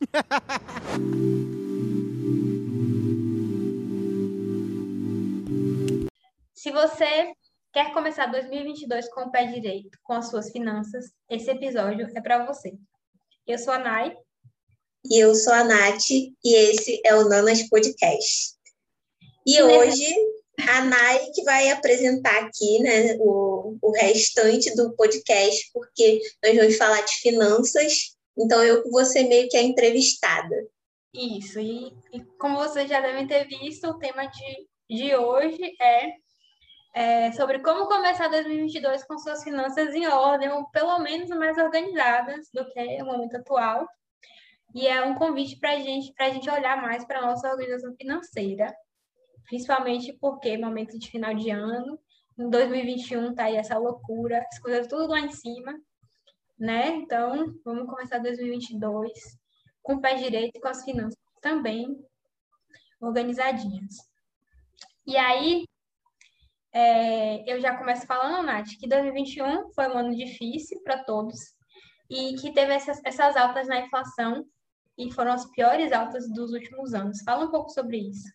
Se você quer começar 2022 com o pé direito, com as suas finanças, esse episódio é para você. Eu sou a Nai. E eu sou a Nath, e esse é o Nanas Podcast. E, hoje, a Nai que vai apresentar aqui né, o, o restante do podcast, porque nós vamos falar de finanças, então eu ser meio que a entrevistada. Isso, e, e como vocês já devem ter visto, o tema de, de hoje é é, sobre como começar 2022 com suas finanças em ordem, ou pelo menos mais organizadas do que o momento atual. E é um convite para gente, a gente olhar mais para a nossa organização financeira, principalmente porque momento de final de ano, em 2021 tá aí essa loucura, as coisas tudo lá em cima, né? Então, vamos começar 2022 com o pé direito e com as finanças também organizadinhas. E aí, é, eu já começo falando, Nath, que 2021 foi um ano difícil para todos e que teve essas, essas altas na inflação e foram as piores altas dos últimos anos. Fala um pouco sobre isso.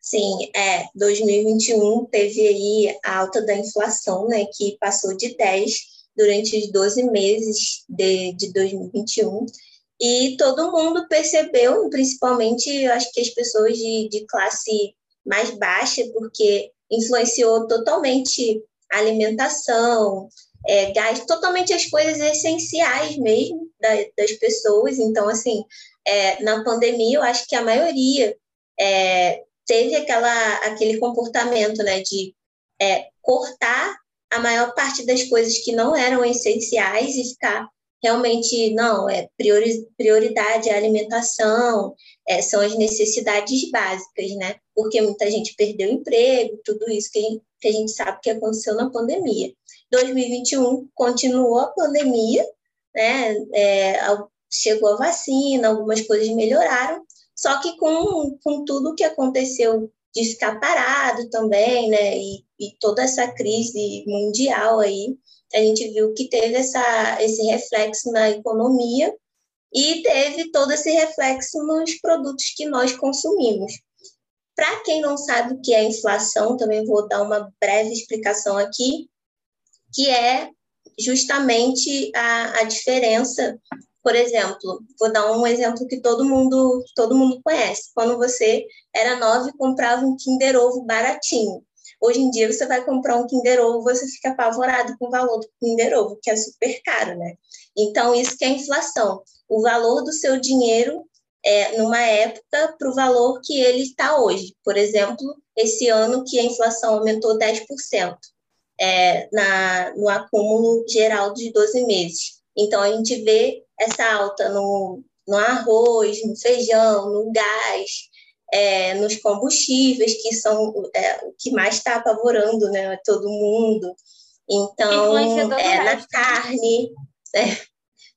Sim, é, 2021 teve aí a alta da inflação, né, que passou de 10 durante os 12 meses de, de 2021, e todo mundo percebeu, principalmente, eu acho que as pessoas de, de classe mais baixa, porque influenciou totalmente a alimentação, é, gás, totalmente as coisas essenciais mesmo da, das pessoas. Então, assim, é, na pandemia, eu acho que a maioria é, teve aquela, aquele comportamento né, de é, cortar a maior parte das coisas que não eram essenciais e ficar realmente, não, é priori, prioridade a alimentação, é, são as necessidades básicas, né? Porque muita gente perdeu emprego, tudo isso que a gente, que a gente sabe que aconteceu na pandemia. 2021 continuou a pandemia, né? É, chegou a vacina, algumas coisas melhoraram, só que com, com tudo que aconteceu de ficar parado também, né? E, e toda essa crise mundial aí, a gente viu que teve essa, esse reflexo na economia e teve todo esse reflexo nos produtos que nós consumimos. Para quem não sabe o que é inflação, também vou dar uma breve explicação aqui, que é justamente a, a diferença. Por exemplo, vou dar um exemplo que todo mundo todo mundo conhece. Quando você era nove e comprava um Kinder Ovo baratinho. Hoje em dia, você vai comprar um Kinder Ovo, você fica apavorado com o valor do Kinder Ovo, que é super caro, né? Então, isso que é inflação. O valor do seu dinheiro é, numa época para o valor que ele está hoje. Por exemplo, esse ano que a inflação aumentou 10% é, na, no acúmulo geral de 12 meses. Então, a gente vê essa alta no, no arroz, no feijão, no gás, é, nos combustíveis, que são é, o que mais está apavorando né, todo mundo. Então, é, na né? carne, né?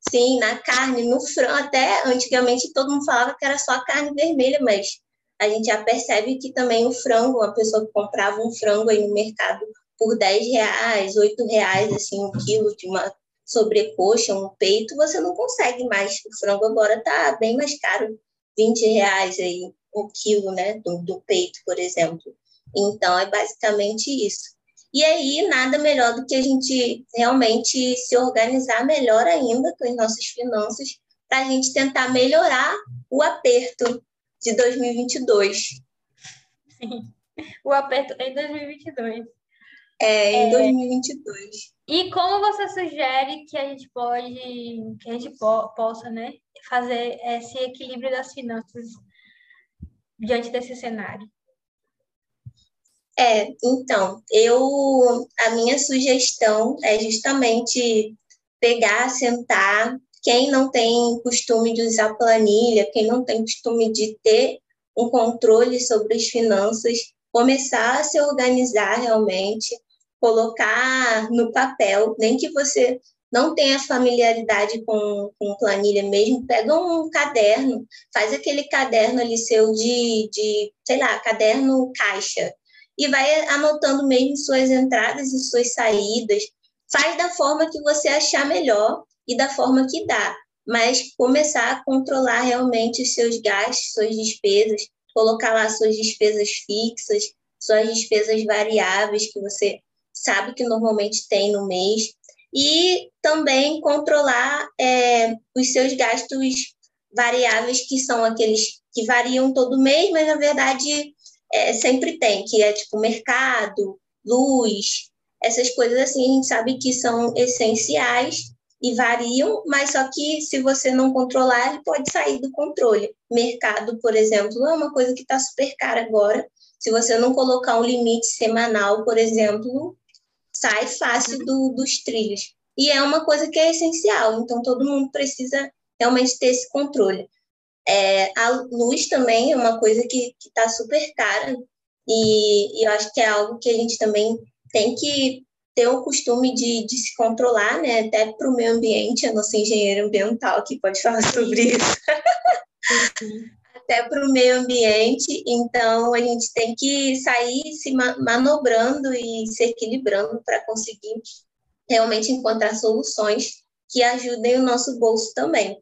sim, na carne, no frango, até antigamente todo mundo falava que era só carne vermelha, mas a gente já percebe que também o frango, uma pessoa que comprava um frango aí no mercado por 10 reais, 8 reais, assim, um quilo de uma sobrecoxa, um peito, você não consegue mais. O frango agora está bem mais caro, 20 reais aí o quilo né, do, do peito, por exemplo. Então, é basicamente isso. E aí, nada melhor do que a gente realmente se organizar melhor ainda com as nossas finanças para a gente tentar melhorar o aperto de 2022. Sim, o aperto em 2022. É, em é... 2022. E como você sugere que a gente pode, que a gente po possa, né, fazer esse equilíbrio das finanças diante desse cenário? É, então, eu a minha sugestão é justamente pegar, sentar, quem não tem costume de usar planilha, quem não tem costume de ter um controle sobre as finanças, começar a se organizar realmente, colocar no papel, nem que você não tem a familiaridade com, com planilha mesmo, pega um caderno, faz aquele caderno ali seu de, de, sei lá, caderno caixa, e vai anotando mesmo suas entradas e suas saídas. Faz da forma que você achar melhor e da forma que dá. mas começar a controlar realmente os seus gastos, suas despesas, colocar lá suas despesas fixas, suas despesas variáveis que você sabe que normalmente tem no mês, e também controlar é, os seus gastos variáveis, que são aqueles que variam todo mês, mas na verdade é, sempre tem, que é tipo mercado, luz, essas coisas assim, a gente sabe que são essenciais e variam, mas só que se você não controlar, ele pode sair do controle. Mercado, por exemplo, é uma coisa que está super cara agora. Se você não colocar um limite semanal, por exemplo, sai fácil do, dos trilhos. E é uma coisa que é essencial, então todo mundo precisa realmente ter esse controle. É, a luz também é uma coisa que está super cara, e, e, eu acho que é algo que a gente também tem que ter o costume de, de se controlar, né? Até para o meio ambiente, não sou engenheira ambiental que pode falar sobre isso. Até para o meio ambiente, então a gente tem que sair se manobrando e se equilibrando para conseguir realmente encontrar soluções que ajudem o nosso bolso também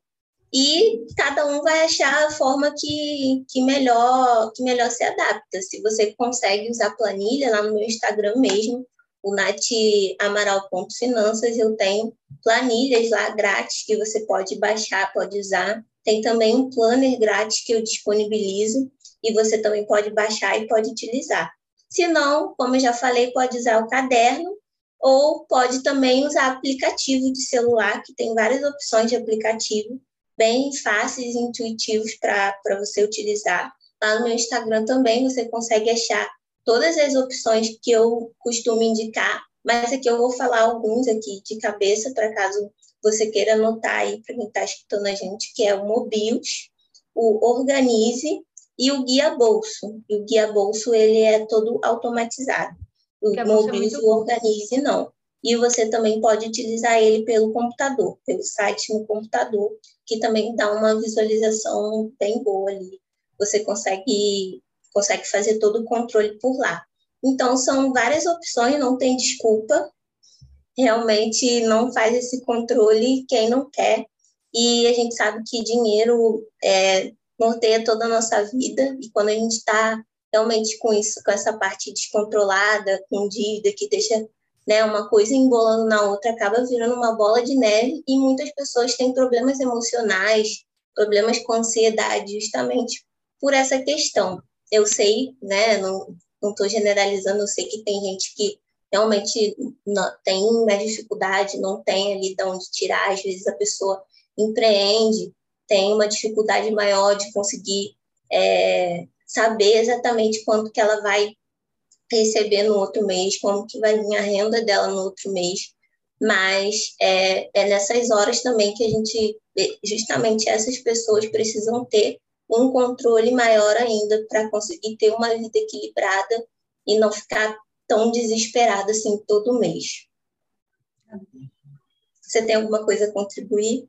e cada um vai achar a forma que, que, melhor, que melhor se adapta. Se você consegue usar planilha, lá no meu Instagram mesmo, o natamaral.finanças, eu tenho planilhas lá grátis que você pode baixar, pode usar. Tem também um planner grátis que eu disponibilizo e você também pode baixar e pode utilizar. Se não, como eu já falei, pode usar o caderno ou pode também usar aplicativo de celular, que tem várias opções de aplicativo bem fáceis e intuitivos para você utilizar. Lá no meu Instagram também você consegue achar todas as opções que eu costumo indicar, mas aqui eu vou falar alguns aqui de cabeça, para caso você queira anotar aí para quem está escutando a gente, que é o Mobius, o Organize e o Guia Bolso. E o Guia Bolso, ele é todo automatizado. O é Mobius e o Organize, não. E você também pode utilizar ele pelo computador, pelo site no computador, que também dá uma visualização bem boa ali. Você consegue, consegue fazer todo o controle por lá. Então, são várias opções, não tem desculpa. Realmente não faz esse controle quem não quer. E a gente sabe que dinheiro é, norteia toda a nossa vida. E quando a gente está realmente com isso, com essa parte descontrolada, com dívida, que deixa né? Uma coisa embolando na outra acaba virando uma bola de neve e muitas pessoas têm problemas emocionais, problemas com ansiedade, justamente por essa questão. Eu sei, né? Não estou generalizando, eu sei que tem gente que realmente tem mais dificuldade, não tem ali de onde tirar, às vezes a pessoa empreende, tem uma dificuldade maior de conseguir é, saber exatamente quanto que ela vai receber no outro mês, como que vai vir a renda dela no outro mês. Mas é, é nessas horas também que a gente, justamente essas pessoas precisam ter um controle maior ainda para conseguir ter uma vida equilibrada e não ficar tão desesperada assim todo mês. Você tem alguma coisa a contribuir?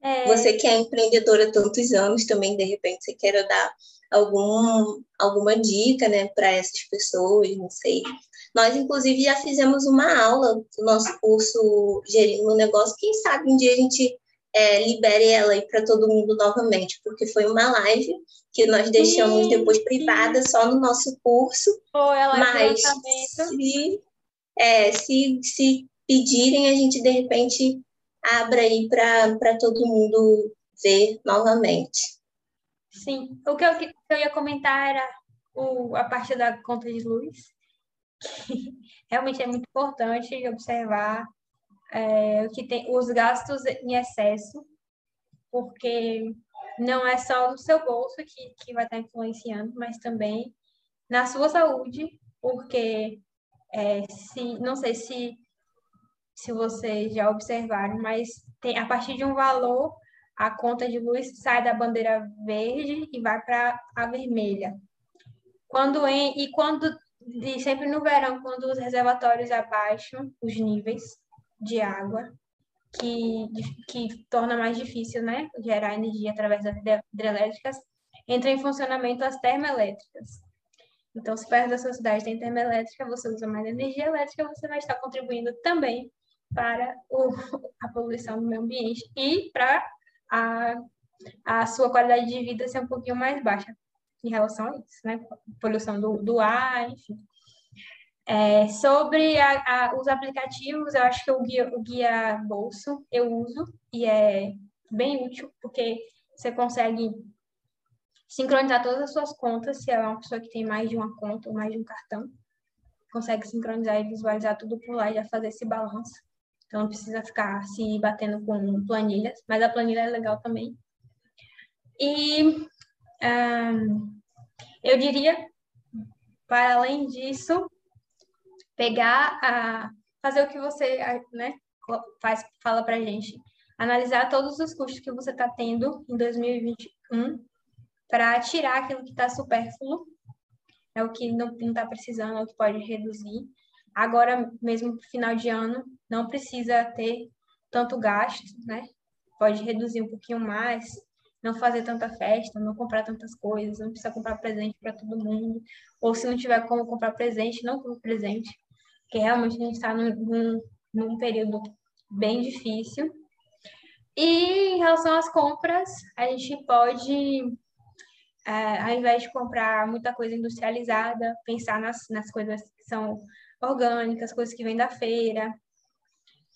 É... Você que é empreendedora há tantos anos também, de repente, você quer dar algum, alguma dica né, para essas pessoas, não sei. Nós, inclusive, já fizemos uma aula do nosso curso Gerindo o Negócio. Quem sabe um dia a gente é, libere ela aí para todo mundo novamente, porque foi uma live que nós deixamos sim, depois privada sim. só no nosso curso. Ela mas se, é, se, se pedirem, a gente de repente abre aí para todo mundo ver novamente. Sim, o que eu, que eu ia comentar era o, a parte da conta de luz, realmente é muito importante observar é, que tem os gastos em excesso, porque não é só no seu bolso que, que vai estar influenciando, mas também na sua saúde, porque é, se não sei se se vocês já observaram, mas tem a partir de um valor a conta de luz sai da bandeira verde e vai para a vermelha. Quando em, e quando e sempre no verão, quando os reservatórios abaixam os níveis de água, que, que torna mais difícil né, gerar energia através das hidrelétricas, entra em funcionamento as termoelétricas. Então, se perto da sua cidade tem termoelétrica, você usa mais energia elétrica, você vai estar contribuindo também para o, a poluição do meio ambiente e para a, a sua qualidade de vida ser um pouquinho mais baixa em relação a isso, né? Poluição do, do ar, enfim. É, sobre a, a, os aplicativos, eu acho que o guia, o guia bolso eu uso e é bem útil, porque você consegue sincronizar todas as suas contas, se é uma pessoa que tem mais de uma conta ou mais de um cartão, consegue sincronizar e visualizar tudo por lá e já fazer esse balanço. Então não precisa ficar se batendo com planilhas, mas a planilha é legal também. E eu diria, para além disso, pegar a fazer o que você né, faz, fala para gente, analisar todos os custos que você está tendo em 2021 para tirar aquilo que está supérfluo, é o que não está precisando, é o que pode reduzir. Agora, mesmo final de ano, não precisa ter tanto gasto, né? Pode reduzir um pouquinho mais, não fazer tanta festa, não comprar tantas coisas, não precisa comprar presente para todo mundo. Ou se não tiver como comprar presente, não compre presente, porque realmente a gente está num, num, num período bem difícil. E em relação às compras, a gente pode é, ao invés de comprar muita coisa industrializada, pensar nas, nas coisas que são orgânicas, coisas que vêm da feira,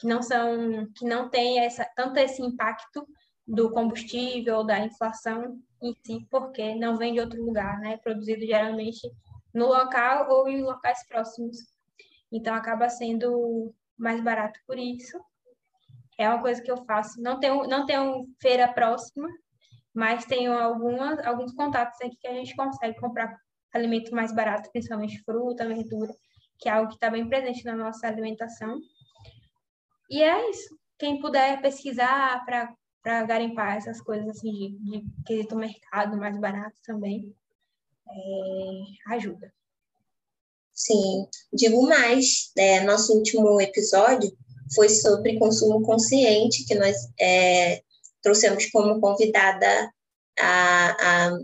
que não são, que não tem essa, tanto esse impacto do combustível, da inflação em si, porque não vem de outro lugar, né? Produzido geralmente no local ou em locais próximos. Então acaba sendo mais barato por isso. É uma coisa que eu faço. Não tenho, não tenho feira próxima, mas tenho algumas, alguns contatos aqui que a gente consegue comprar alimento mais barato, principalmente fruta, verdura, que é algo que está bem presente na nossa alimentação. E é isso. Quem puder pesquisar para garimpar essas coisas assim de, de quesito mercado mais barato também, é, ajuda. Sim, digo mais, né, nosso último episódio foi sobre consumo consciente, que nós é, trouxemos como convidada a, a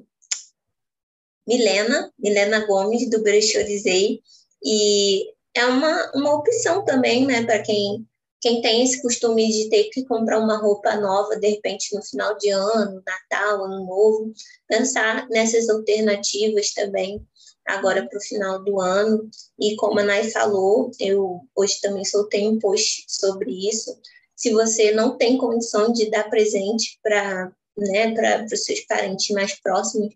Milena, Milena Gomes, do Brechorizei, e é uma, uma opção também, né, para quem, quem tem esse costume de ter que comprar uma roupa nova, de repente, no final de ano, Natal, Ano Novo, pensar nessas alternativas também, agora para o final do ano. E como a Nay falou, eu hoje também soltei um post sobre isso, se você não tem condição de dar presente para né, para os seus parentes mais próximos,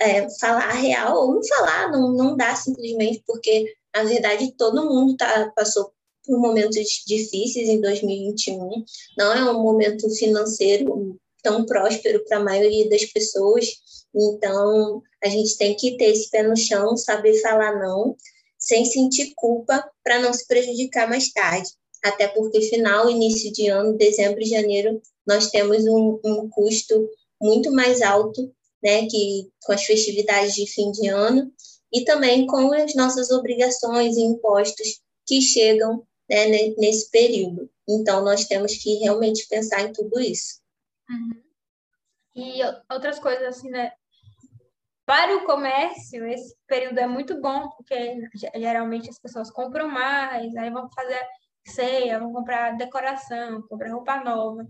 é, falar a real ou não falar, não, não dá simplesmente, porque, na verdade, todo mundo tá, passou por momentos difíceis em 2021, não é um momento financeiro tão próspero para a maioria das pessoas, então a gente tem que ter esse pé no chão, saber falar não, sem sentir culpa para não se prejudicar mais tarde até porque final, início de ano, dezembro e janeiro, nós temos um, um custo muito mais alto, né, que com as festividades de fim de ano e também com as nossas obrigações e impostos que chegam né, nesse período. Então, nós temos que realmente pensar em tudo isso. Uhum. E outras coisas assim, né? Para o comércio, esse período é muito bom, porque geralmente as pessoas compram mais, aí vão fazer ceia, vão comprar decoração, comprar roupa nova.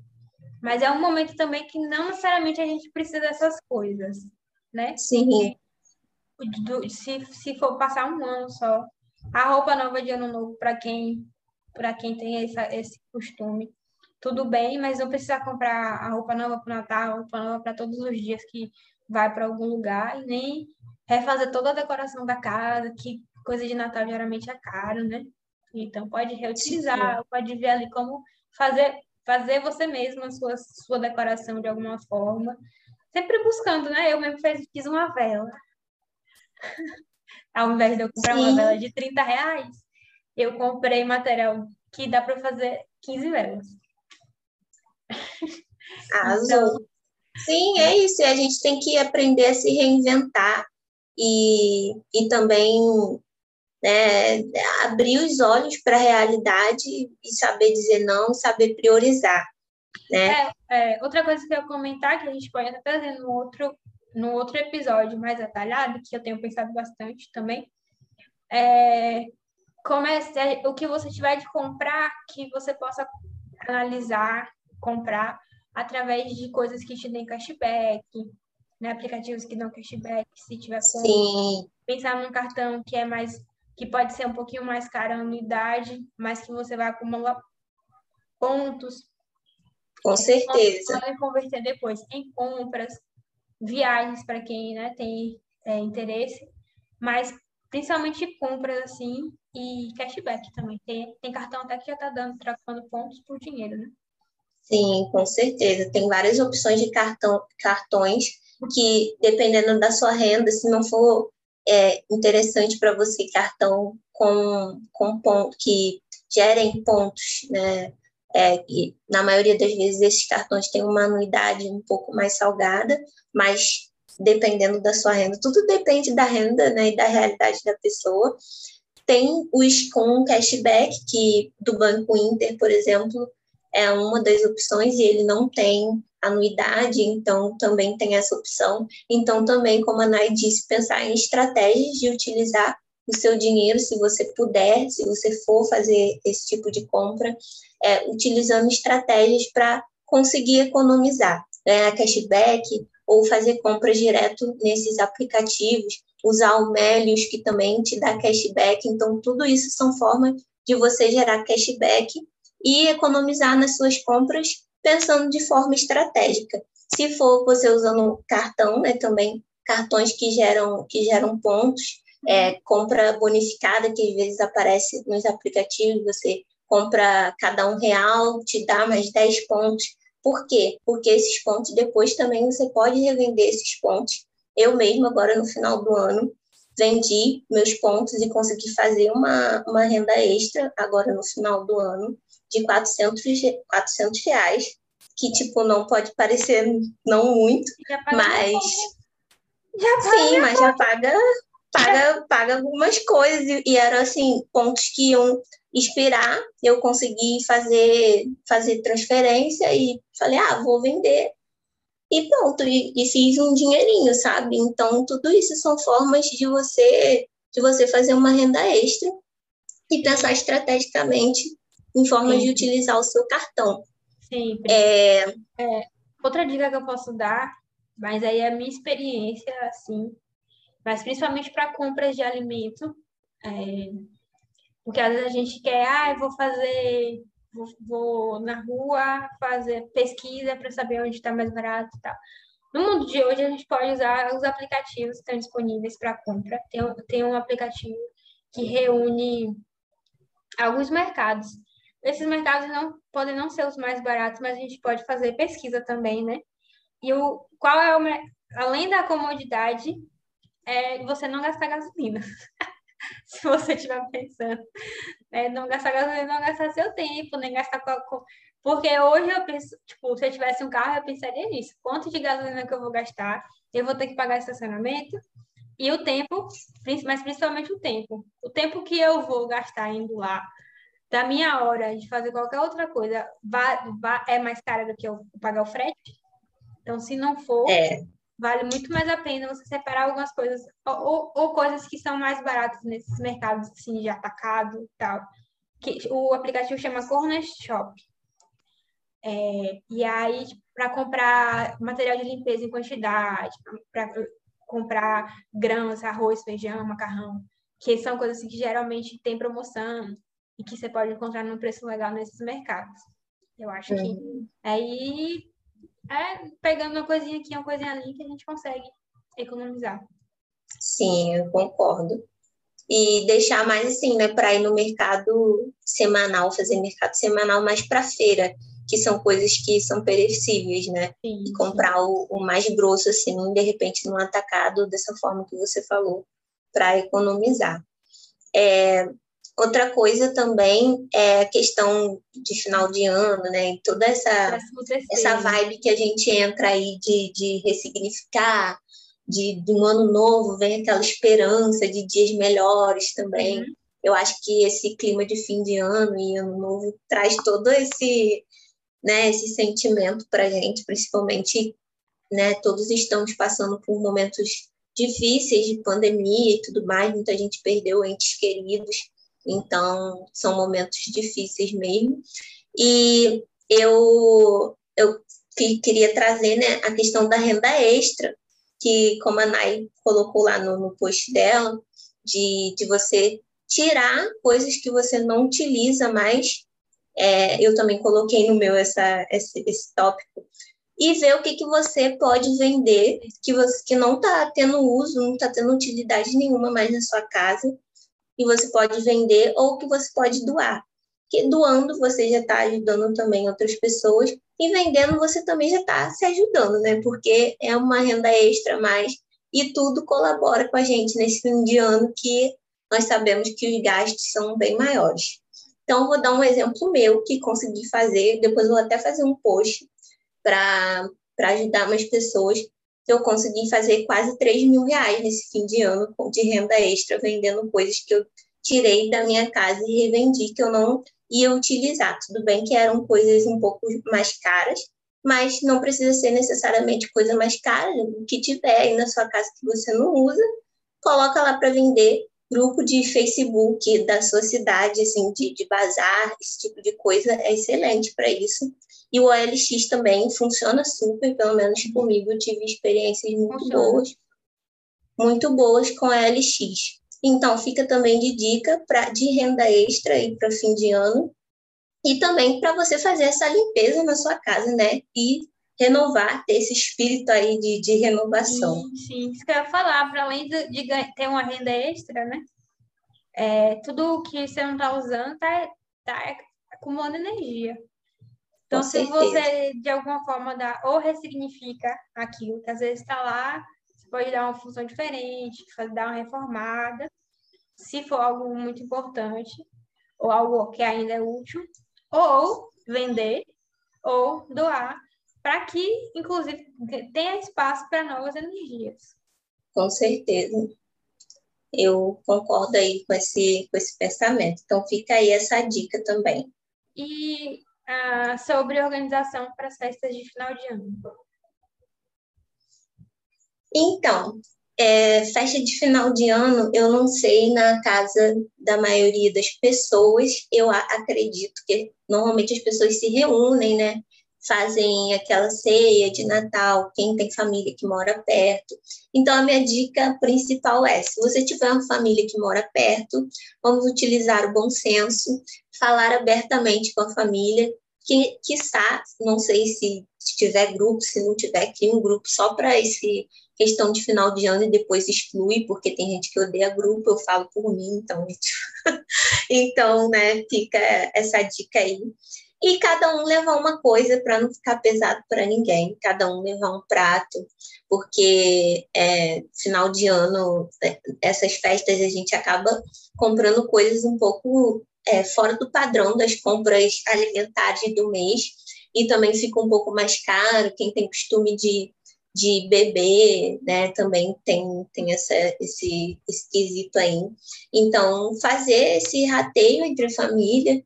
Mas é um momento também que não necessariamente a gente precisa dessas coisas, né? Sim. Se, se for passar um ano só, a roupa nova de ano novo para quem para quem tem essa, esse costume, tudo bem, mas não precisa comprar a roupa nova para o Natal, a roupa nova para todos os dias que vai para algum lugar e nem refazer toda a decoração da casa, que coisa de Natal geralmente é caro, né? Então, pode reutilizar, Sim. pode ver ali como fazer, fazer você mesmo a sua, sua decoração de alguma forma. Sempre buscando, né? Eu mesmo fiz, fiz uma vela. Ao invés de eu comprar Sim. uma vela de 30 reais, eu comprei material que dá para fazer 15 velas. Azul. Então, Sim, é isso. E a gente tem que aprender a se reinventar e, e também né, abrir os olhos para a realidade e saber dizer não, saber priorizar. Né? É, é, outra coisa que eu ia comentar, que a gente pode até trazer no outro, no outro episódio mais detalhado, que eu tenho pensado bastante também, é comece o que você tiver de comprar, que você possa analisar, comprar através de coisas que te deem cashback, né? Aplicativos que dão cashback, se tiver como. Sim. Pensar num cartão que é mais que pode ser um pouquinho mais caro a anuidade, mas que você vai acumular pontos. Com certeza. Podem converter depois em compras, viagens para quem né, tem é, interesse, mas principalmente compras assim e cashback também. Tem, tem cartão até que já está dando, trocando pontos por dinheiro, né? Sim, com certeza. Tem várias opções de cartão, cartões que, dependendo da sua renda, se não for é, interessante para você cartão com, com ponto, que gerem pontos, né? É, e na maioria das vezes esses cartões têm uma anuidade um pouco mais salgada, mas dependendo da sua renda, tudo depende da renda né, e da realidade da pessoa. Tem os com cashback, que do Banco Inter, por exemplo, é uma das opções e ele não tem anuidade, então também tem essa opção. Então, também, como a Nai disse, pensar em estratégias de utilizar o seu dinheiro, se você puder, se você for fazer esse tipo de compra, é, utilizando estratégias para conseguir economizar, ganhar né? cashback ou fazer compras direto nesses aplicativos, usar o Melios, que também te dá cashback. Então, tudo isso são formas de você gerar cashback e economizar nas suas compras pensando de forma estratégica. Se for você usando cartão, né, também cartões que geram, que geram pontos, é, compra bonificada, que às vezes aparece nos aplicativos, você compra cada um real, te dá mais 10 pontos. Por quê? Porque esses pontos depois também você pode revender esses pontos. Eu mesmo, agora no final do ano, vendi meus pontos e consegui fazer uma, uma renda extra agora no final do ano de 400, 400 reais, que, tipo, não pode parecer não muito, mas... Já Sim, mas já paga, paga, paga algumas coisas, e, e eram, assim, pontos que iam expirar, eu consegui fazer, fazer transferência e falei, ah, vou vender. E pronto, e, e, fiz um dinheirinho, sabe? Então, tudo isso são formas de você de você fazer uma renda extra e pensar estrategicamente em formas Sim. de utilizar o seu cartão. Sempre. É... É, outra dica que eu posso dar, mas aí é a minha experiência, assim, mas principalmente para compras de alimento, é, porque às vezes a gente quer, ah, eu vou fazer, vou, vou na rua fazer pesquisa para saber onde está mais barato e tal. No mundo de hoje, a gente pode usar os aplicativos que estão disponíveis para compra. Tem, tem um aplicativo que reúne alguns mercados. Esses mercados não podem não ser os mais baratos, mas a gente pode fazer pesquisa também, né? E o qual é o além da comodidade é você não gastar gasolina. se você estiver pensando. É, não gastar gasolina, não gastar seu tempo, nem gastar com, porque hoje eu penso, tipo, se eu tivesse um carro, eu pensaria nisso. Quanto de gasolina que eu vou gastar? Eu vou ter que pagar estacionamento e o tempo, mas principalmente o tempo. O tempo que eu vou gastar indo lá, da minha hora de fazer qualquer outra coisa, vai, vai, é mais cara do que eu pagar o frete? Então, se não for, é vale muito mais a pena você separar algumas coisas, ou, ou coisas que são mais baratas nesses mercados assim, de atacado e tal. Que, o aplicativo chama Corner Shop. É, e aí, para comprar material de limpeza em quantidade, para comprar grãos, arroz, feijão, macarrão, que são coisas assim, que geralmente tem promoção e que você pode encontrar num preço legal nesses mercados. Eu acho que aí é pegando uma coisinha aqui, uma coisinha ali, que a gente consegue economizar. Sim, eu concordo. E deixar mais assim, né, para ir no mercado semanal, fazer mercado semanal mais para feira, que são coisas que são perecíveis, né? Sim, e comprar o, o, mais grosso, assim, de repente, num atacado, dessa forma que você falou, para economizar. É, Outra coisa também é a questão de final de ano, né? E toda essa, essa vibe que a gente entra aí de, de ressignificar, de, de um ano novo, vem aquela esperança de dias melhores também. Uhum. Eu acho que esse clima de fim de ano e ano novo traz todo esse, né, esse sentimento para a gente, principalmente, né? Todos estamos passando por momentos difíceis de pandemia e tudo mais, muita gente perdeu entes queridos. Então, são momentos difíceis mesmo. E eu, eu queria trazer né, a questão da renda extra, que, como a Nay colocou lá no, no post dela, de, de você tirar coisas que você não utiliza mais. É, eu também coloquei no meu essa, esse, esse tópico. E ver o que, que você pode vender, que, você, que não está tendo uso, não está tendo utilidade nenhuma mais na sua casa, e você pode vender ou que você pode doar. Que doando você já está ajudando também outras pessoas, e vendendo você também já está se ajudando, né? Porque é uma renda extra mais, e tudo colabora com a gente nesse fim de ano que nós sabemos que os gastos são bem maiores. Então, vou dar um exemplo meu que consegui fazer, depois vou até fazer um post para ajudar mais pessoas. Eu consegui fazer quase 3 mil reais nesse fim de ano de renda extra, vendendo coisas que eu tirei da minha casa e revendi, que eu não ia utilizar. Tudo bem que eram coisas um pouco mais caras, mas não precisa ser necessariamente coisa mais cara. O que tiver aí na sua casa que você não usa, coloca lá para vender grupo de Facebook da sua cidade, assim, de, de bazar, esse tipo de coisa é excelente para isso. E o OLX também funciona super, pelo menos comigo, eu tive experiências muito funciona. boas, muito boas com o OLX. Então, fica também de dica pra, de renda extra aí para fim de ano. E também para você fazer essa limpeza na sua casa, né? E renovar, ter esse espírito aí de, de renovação. Sim, sim, isso que eu ia falar, para além de, de, ter uma renda extra, né? É, tudo que você não está usando está tá acumulando energia. Então, Com se certeza. você, de alguma forma, dá, ou ressignifica aquilo que às vezes está lá, você pode dar uma função diferente, dar uma reformada, se for algo muito importante, ou algo que ainda é útil, ou vender, ou doar para que, inclusive, tenha espaço para novas energias. Com certeza. Eu concordo aí com esse, com esse pensamento. Então, fica aí essa dica também. E ah, sobre organização para as festas de final de ano? Então, é, festa de final de ano, eu não sei na casa da maioria das pessoas, eu acredito que normalmente as pessoas se reúnem, né? Fazem aquela ceia de Natal, quem tem família que mora perto. Então, a minha dica principal é: se você tiver uma família que mora perto, vamos utilizar o bom senso, falar abertamente com a família, que, quiçá, não sei se, se tiver grupo, se não tiver, cria um grupo só para esse questão de final de ano e depois exclui, porque tem gente que odeia grupo, eu falo por mim, então, então, né, fica essa dica aí e cada um levar uma coisa para não ficar pesado para ninguém, cada um levar um prato, porque é, final de ano, é, essas festas a gente acaba comprando coisas um pouco é, fora do padrão das compras alimentares do mês, e também fica um pouco mais caro, quem tem costume de, de beber, né, também tem, tem essa, esse esquisito aí. Então, fazer esse rateio entre a família,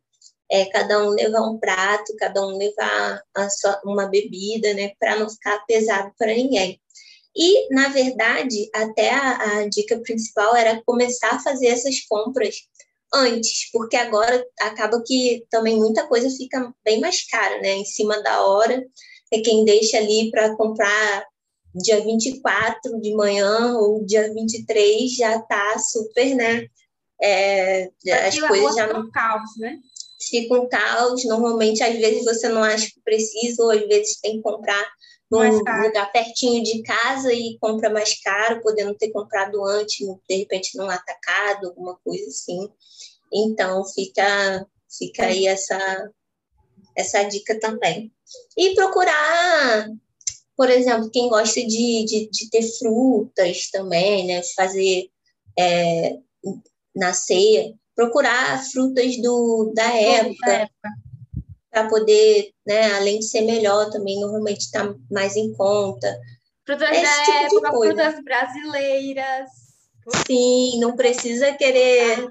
é, cada um levar um prato, cada um levar sua, uma bebida, né, para não ficar pesado para ninguém. E, na verdade, até a, a, dica principal era começar a fazer essas compras antes, porque agora acaba que também muita coisa fica bem mais cara, né, em cima da hora. É quem deixa ali para comprar dia 24 de manhã ou dia 23 já está super, né? É, as coisas já não. Caos, né? Fica um caos. Normalmente, às vezes, você não acha que precisa, ou às vezes tem que comprar num lugar pertinho de casa e compra mais caro, podendo ter comprado antes, de repente num atacado, alguma coisa assim. Então, fica, fica aí essa, essa dica também. E procurar, por exemplo, quem gosta de, de, de ter frutas também, né? Fazer é, na ceia, procurar frutas do, da época, para poder, né, além de ser melhor, também normalmente está mais em conta. Frutas Esse da tipo época, frutas brasileiras. Sim, não precisa querer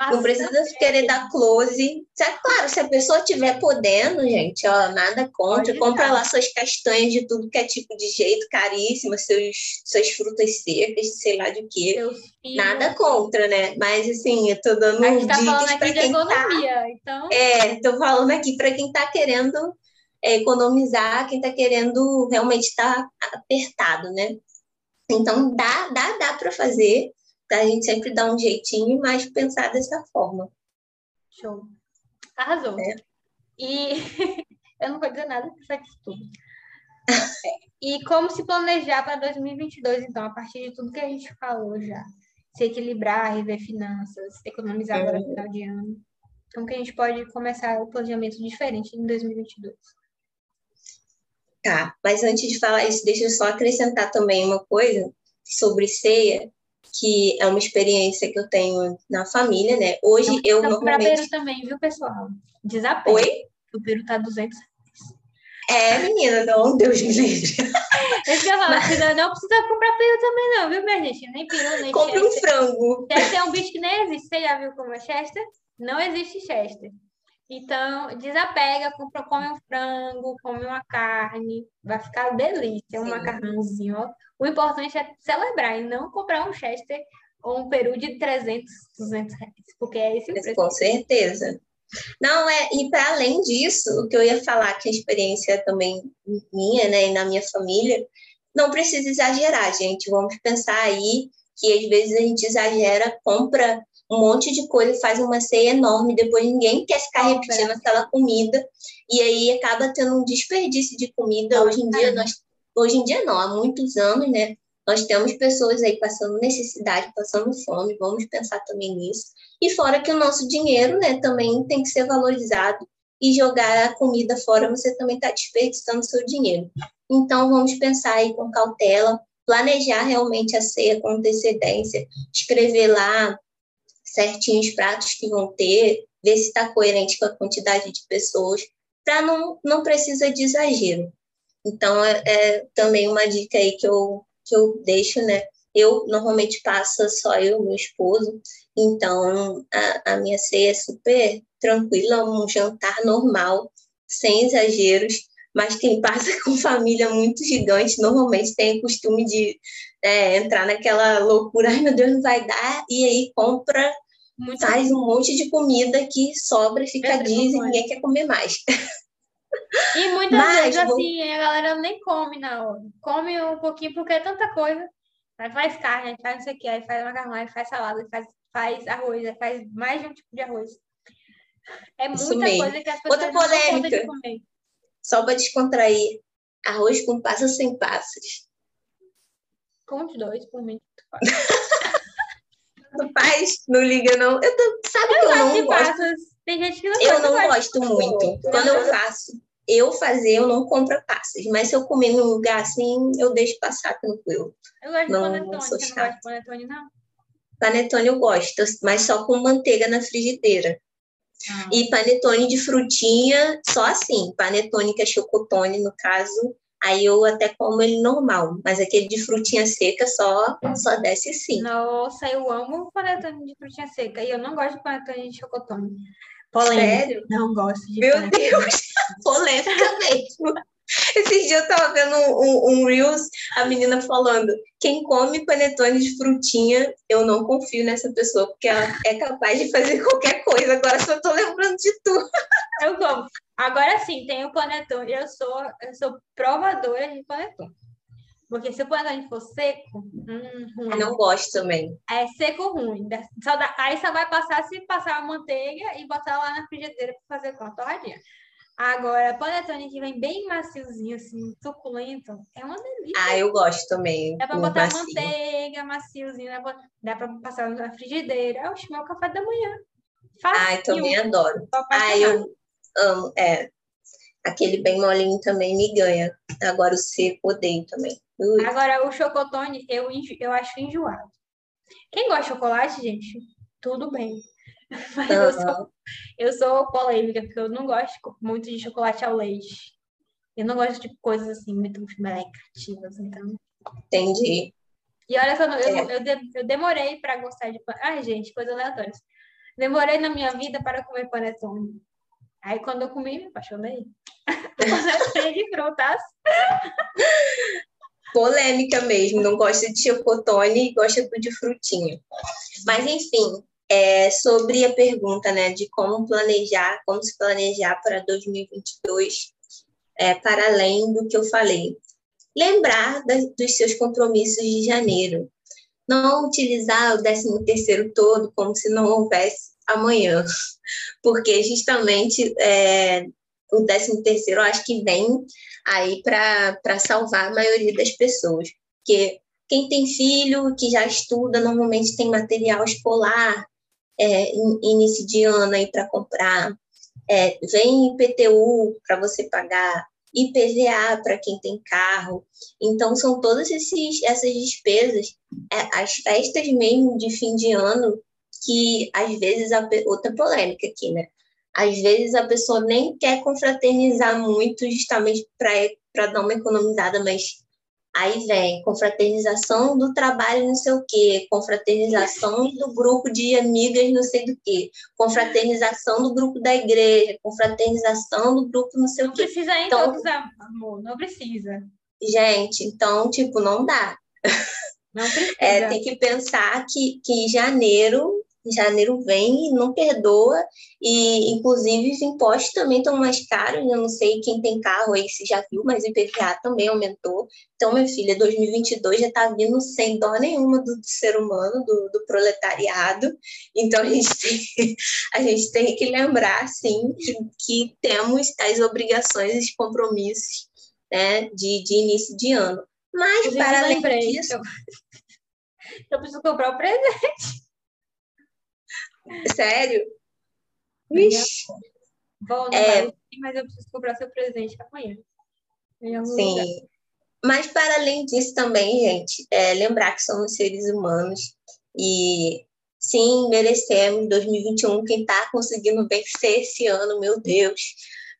Mas não precisa querer dar close. É claro, se a pessoa estiver podendo, gente, ó, nada contra. Compra lá suas castanhas de tudo que é tipo de jeito, caríssimas, seus, suas frutas secas, sei lá de quê. Nada contra, né? Mas assim, eu tô dando gente tá falando aqui de tá economia, tá... então. É, tô falando aqui para quem tá querendo é, economizar, quem tá querendo realmente estar tá apertado, né? Então dá, dá, dá para fazer a gente sempre dá um jeitinho, mas pensar dessa forma. Show. Arrasou. É. E eu não vou dizer nada que isso tudo. e como se planejar para 2022, então, a partir de tudo que a gente falou já? Se equilibrar, rever finanças, economizar agora no final de ano. Como que a gente pode começar o planejamento diferente em 2022? Tá, mas antes de falar isso, deixa eu só acrescentar também uma coisa sobre ceia, que é uma experiência que eu tenho na família, né? Hoje não, eu normalmente... Peru também, viu, pessoal? Desapego. Oi? O Peru tá 200 é, menina, não, Deus me livre. Esse que eu falo, Mas... não precisa comprar peru também, não, viu, minha gente? Nem peru, nem Compre um frango. Chester é um bicho que nem existe. Você já viu como é Chester? Não existe Chester. Então, desapega, compra, come um frango, come uma carne, vai ficar delícia, um Sim. macarrãozinho, ó. O importante é celebrar e não comprar um Chester ou um peru de 300, 200 reais, porque é esse o preço. Com certeza. Não, é, e para além disso, o que eu ia falar, que a experiência também minha, né, e na minha família, não precisa exagerar, gente. Vamos pensar aí que às vezes a gente exagera, compra um monte de coisa, faz uma ceia enorme, depois ninguém quer ficar repetindo aquela comida, e aí acaba tendo um desperdício de comida. Hoje em dia nós Hoje em dia não, há muitos anos, né? Nós temos pessoas aí passando necessidade, passando fome, vamos pensar também nisso. E fora que o nosso dinheiro, né, também tem que ser valorizado e jogar a comida fora, você também está desperdiçando seu dinheiro. Então, vamos pensar aí com cautela, planejar realmente a ceia com antecedência, escrever lá certinho os pratos que vão ter, ver se está coerente com a quantidade de pessoas, para não, não precisa de exagero. Então, é, é, também uma dica aí que eu, que eu deixo, né? Eu normalmente passo só eu e meu esposo, então a, a minha ceia é super tranquila, um jantar normal, sem exageros, mas quem passa com família muito gigante normalmente tem o costume de é, entrar naquela loucura, ai meu Deus, não vai dar, e aí compra, muito faz um monte de comida que sobra, fica diz e ninguém quer comer mais. E muitas Mas, vezes, vou... assim, a galera nem come na hora. Come um pouquinho porque é tanta coisa. Aí faz carne, aí faz não sei o que, aí faz macarrão, aí faz salada, aí faz, faz arroz, aí faz mais de um tipo de arroz. É muita coisa que as pessoas Outra polêmica. não comer. Só para descontrair. Arroz com passas sem passas. Com os dois, por mim. Tanto faz, não liga não. Eu tô, sabe eu que eu não gosto. Passas. Tem gente que não Eu não gosto muito. Quando eu faço, eu fazer, eu não compro passas. Mas se eu comer num lugar assim, eu deixo passar tranquilo. Eu gosto não, de panetone. Sou Você não gosta de panetone, não? Panetone eu gosto, mas só com manteiga na frigideira. Ah. E panetone de frutinha, só assim. Panetone que é chocotone, no caso, Aí eu até como ele normal, mas aquele de frutinha seca só, só desce assim. Nossa, eu amo panetone de frutinha seca. E eu não gosto de panetone de chocotone. Polêmica. Sério? Não gosto de Meu panetone. Deus, polêmica mesmo. Esses dias eu tava vendo um, um, Reels, a menina falando: quem come panetone de frutinha, eu não confio nessa pessoa, porque ela é capaz de fazer qualquer coisa. Agora só tô lembrando de tudo. Eu como. Agora sim, tem o panetone. Eu sou, eu sou provadora de panetone. Porque se o panetone for seco, hum, ruim. Eu não gosto também. É seco ruim. Só dá, aí só vai passar se passar a manteiga e botar lá na frigideira para fazer com a torradinha. Agora, panetone que vem bem maciozinho, assim, suculento, é uma delícia. Ah, eu gosto também. Dá pra botar macio. manteiga, maciozinho, dá pra passar na frigideira. Oxe, meu café da manhã. Fácil. Ai, também adoro. Ah, eu amo, é. Aquele bem molinho também me ganha. Agora o seco odeio também. Ui. Agora, o chocotone, eu, eu acho enjoado. Quem gosta de chocolate, gente, tudo bem. Mas eu, sou, eu sou polêmica, porque eu não gosto muito de chocolate ao leite. Eu não gosto de coisas assim muito melecativas, então. Entendi. E olha só, eu, é. eu, eu demorei para gostar de. Ai, gente, coisas aleatórias. Demorei na minha vida para comer panetone. Aí quando eu comi, me apaixonei. de frutas. Polêmica mesmo, não gosta de chocotone e gosta de frutinha. Mas enfim, é, sobre a pergunta né, de como planejar, como se planejar para 2022, é, para além do que eu falei. Lembrar da, dos seus compromissos de janeiro. Não utilizar o 13 terceiro todo como se não houvesse amanhã, porque justamente é, o 13 terceiro eu acho que vem aí para salvar a maioria das pessoas, porque quem tem filho que já estuda normalmente tem material escolar é, início de ano aí para comprar, é, vem IPTU para você pagar, IPVA para quem tem carro. Então, são todas esses, essas despesas, é, as festas mesmo de fim de ano, que às vezes, a, outra polêmica aqui, né? Às vezes a pessoa nem quer confraternizar muito, justamente para dar uma economizada, mas Aí vem confraternização do trabalho não sei o quê, confraternização do grupo de amigas não sei do quê, confraternização do grupo da igreja, confraternização do grupo não sei não o quê. Não precisa ir então, todos, amor, não precisa. Gente, então, tipo, não dá. Não precisa. É, tem que pensar que, que em janeiro janeiro vem e não perdoa, e inclusive os impostos também estão mais caros, eu não sei quem tem carro aí se já viu, mas o IPVA também aumentou. Então, minha filha, 2022 já está vindo sem dó nenhuma do, do ser humano, do, do, proletariado. Então, a gente tem, a gente tem que lembrar, sim, que, temos as obrigações, os compromissos né, de, de início de ano. Mas, para além disso... Eu, eu preciso comprar o presente. Sério? Vixe. Bom, não é... vai, mas eu preciso comprar seu presente amanhã. Sim. Lugar. Mas para além disso também, gente, é lembrar que somos seres humanos e sim, merecemos 2021 quem está conseguindo vencer esse ano, meu Deus.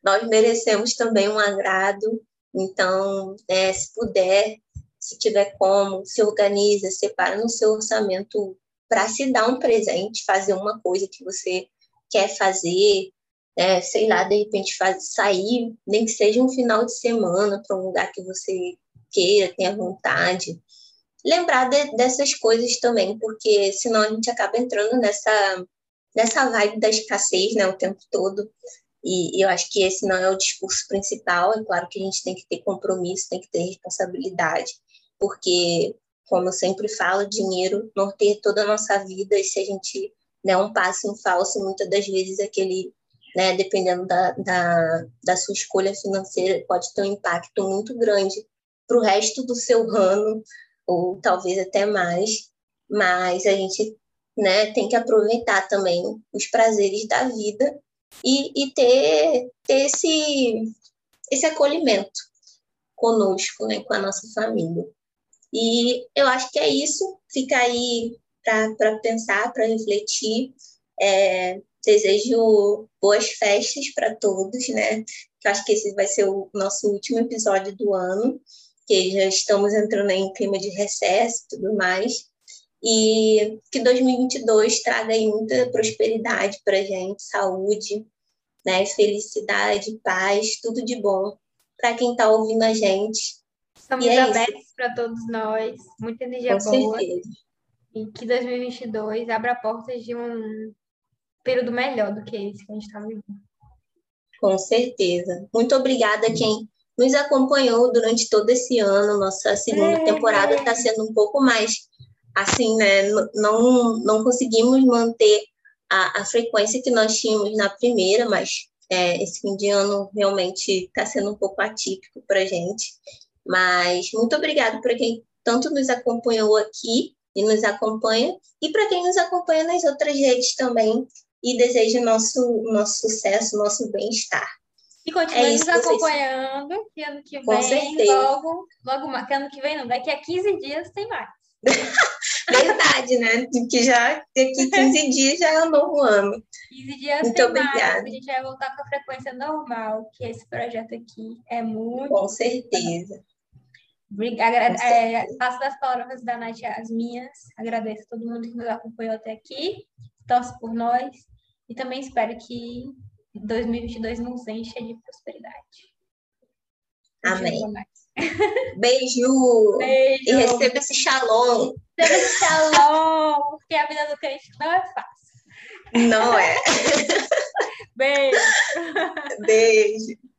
Nós merecemos também um agrado. Então, é, se puder, se tiver como, se organiza, separa no seu orçamento para se dar um presente, fazer uma coisa que você quer fazer, é, sei lá, de repente faz, sair, nem que seja um final de semana para um lugar que você queira, tenha vontade. Lembrar de, dessas coisas também, porque senão a gente acaba entrando nessa, nessa vibe da escassez né, o tempo todo. E, e eu acho que esse não é o discurso principal. É claro que a gente tem que ter compromisso, tem que ter responsabilidade, porque como eu sempre falo, dinheiro norteia toda a nossa vida e se a gente der um passo em falso, muitas das vezes aquele, né, dependendo da, da, da sua escolha financeira, pode ter um impacto muito grande para o resto do seu ano, ou talvez até mais, mas a gente né, tem que aproveitar também os prazeres da vida e, e ter, ter esse, esse acolhimento conosco, né, com a nossa família. E eu acho que é isso. Fica aí para pensar, para refletir. É, desejo boas festas para todos, né? Eu acho que esse vai ser o nosso último episódio do ano, que já estamos entrando em clima de recesso e tudo mais. E que 2022 traga aí muita prosperidade para gente, saúde, né? Felicidade, paz, tudo de bom para quem está ouvindo a gente Estamos é abertos para todos nós, muita energia Com boa. Certeza. E que 2022 abra portas de um período melhor do que esse que a gente está vivendo. Com certeza. Muito obrigada a quem nos acompanhou durante todo esse ano. Nossa segunda é, temporada está sendo um pouco mais assim, né? Não, não conseguimos manter a, a frequência que nós tínhamos na primeira, mas é, esse fim de ano realmente está sendo um pouco atípico para a gente. Mas muito obrigado para quem tanto nos acompanhou aqui e nos acompanha, e para quem nos acompanha nas outras redes também e deseja nosso, nosso sucesso, nosso bem-estar. E continue é nos acompanhando, que ano que Com vem, certeza. logo, logo, que ano que vem não, daqui a 15 dias tem mais. Verdade, né? Que já daqui 15 dias já é um novo ano. 15 dias muito obrigada. Mais, a gente vai voltar com a frequência normal, que esse projeto aqui é muito. Com certeza. É, passo das palavras da Nath as minhas. Agradeço a todo mundo que nos acompanhou até aqui. torce por nós e também espero que 2022 nos encha de prosperidade. Amém. Beijo. Beijo. E receba esse shalom. Receba esse shalom, porque a vida do crente não é fácil. Não é. Beijo. Beijo.